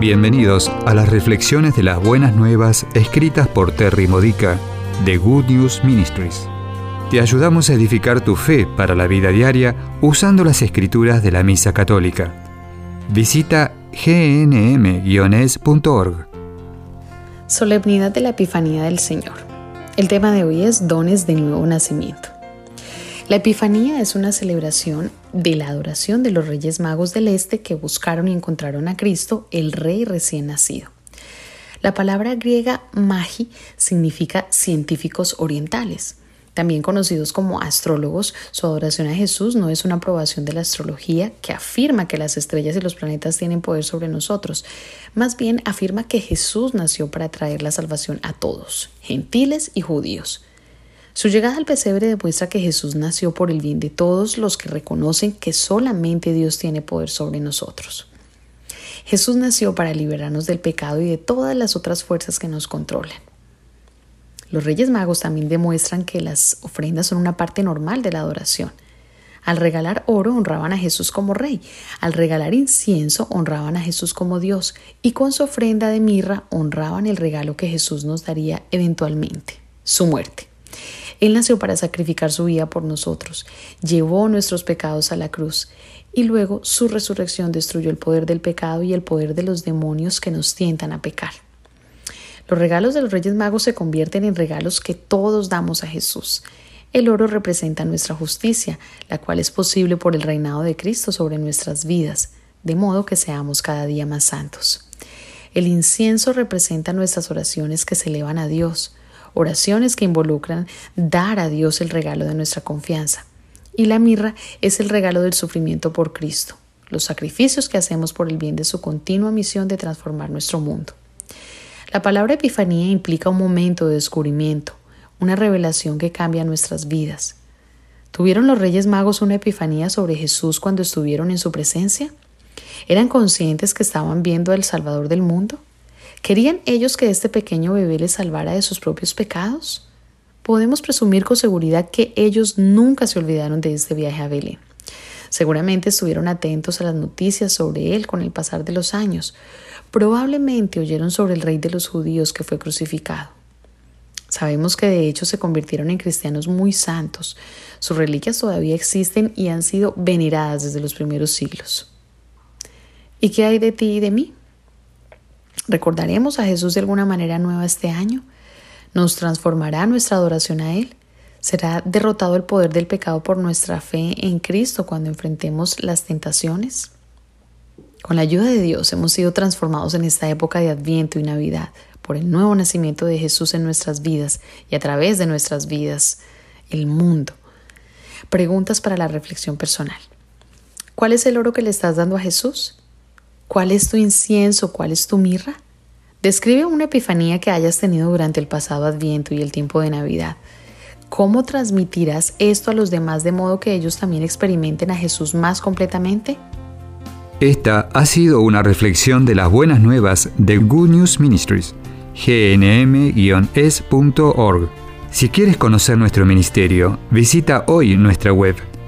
Bienvenidos a las reflexiones de las buenas nuevas escritas por Terry Modica de Good News Ministries. Te ayudamos a edificar tu fe para la vida diaria usando las escrituras de la Misa Católica. Visita gnm-es.org. Solemnidad de la Epifanía del Señor. El tema de hoy es dones de nuevo nacimiento. La Epifanía es una celebración de la adoración de los Reyes Magos del Este que buscaron y encontraron a Cristo, el Rey recién nacido. La palabra griega magi significa científicos orientales. También conocidos como astrólogos, su adoración a Jesús no es una aprobación de la astrología que afirma que las estrellas y los planetas tienen poder sobre nosotros, más bien afirma que Jesús nació para traer la salvación a todos, gentiles y judíos. Su llegada al pesebre demuestra que Jesús nació por el bien de todos los que reconocen que solamente Dios tiene poder sobre nosotros. Jesús nació para liberarnos del pecado y de todas las otras fuerzas que nos controlan. Los Reyes Magos también demuestran que las ofrendas son una parte normal de la adoración. Al regalar oro honraban a Jesús como rey, al regalar incienso honraban a Jesús como Dios y con su ofrenda de mirra honraban el regalo que Jesús nos daría eventualmente, su muerte. Él nació para sacrificar su vida por nosotros, llevó nuestros pecados a la cruz y luego su resurrección destruyó el poder del pecado y el poder de los demonios que nos tientan a pecar. Los regalos de los Reyes Magos se convierten en regalos que todos damos a Jesús. El oro representa nuestra justicia, la cual es posible por el reinado de Cristo sobre nuestras vidas, de modo que seamos cada día más santos. El incienso representa nuestras oraciones que se elevan a Dios, oraciones que involucran dar a Dios el regalo de nuestra confianza. Y la mirra es el regalo del sufrimiento por Cristo, los sacrificios que hacemos por el bien de su continua misión de transformar nuestro mundo. La palabra epifanía implica un momento de descubrimiento, una revelación que cambia nuestras vidas. ¿Tuvieron los Reyes Magos una epifanía sobre Jesús cuando estuvieron en su presencia? ¿Eran conscientes que estaban viendo al Salvador del mundo? ¿Querían ellos que este pequeño bebé les salvara de sus propios pecados? Podemos presumir con seguridad que ellos nunca se olvidaron de este viaje a Belén. Seguramente estuvieron atentos a las noticias sobre él con el pasar de los años. Probablemente oyeron sobre el rey de los judíos que fue crucificado. Sabemos que de hecho se convirtieron en cristianos muy santos. Sus reliquias todavía existen y han sido veneradas desde los primeros siglos. ¿Y qué hay de ti y de mí? ¿Recordaremos a Jesús de alguna manera nueva este año? ¿Nos transformará nuestra adoración a Él? ¿Será derrotado el poder del pecado por nuestra fe en Cristo cuando enfrentemos las tentaciones? Con la ayuda de Dios hemos sido transformados en esta época de Adviento y Navidad por el nuevo nacimiento de Jesús en nuestras vidas y a través de nuestras vidas, el mundo. Preguntas para la reflexión personal. ¿Cuál es el oro que le estás dando a Jesús? ¿Cuál es tu incienso? ¿Cuál es tu mirra? Describe una epifanía que hayas tenido durante el pasado Adviento y el tiempo de Navidad. ¿Cómo transmitirás esto a los demás de modo que ellos también experimenten a Jesús más completamente? Esta ha sido una reflexión de las buenas nuevas de Good News Ministries, gnm-es.org. Si quieres conocer nuestro ministerio, visita hoy nuestra web